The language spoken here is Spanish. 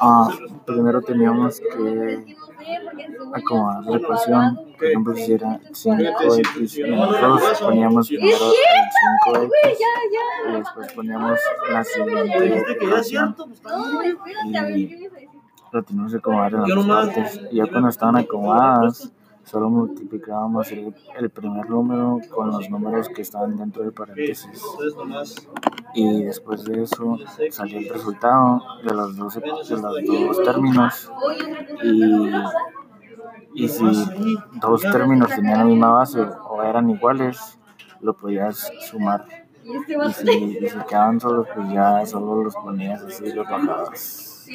Ah, primero teníamos que acomodar la ecuación. Por ejemplo, si era 5x menos 2, poníamos primero el 5x y después poníamos la siguiente ecuación. Y lo teníamos que acomodar en las dos partes. Y ya cuando estaban acomodadas, solo multiplicábamos el, el primer número con los números que estaban dentro del paréntesis. Y después de eso salió el resultado de los dos, de los dos términos. Y, y si dos términos tenían la misma base o eran iguales, lo podías sumar. Y si, y si quedaban solos, pues ya solo los ponías así, los bajabas.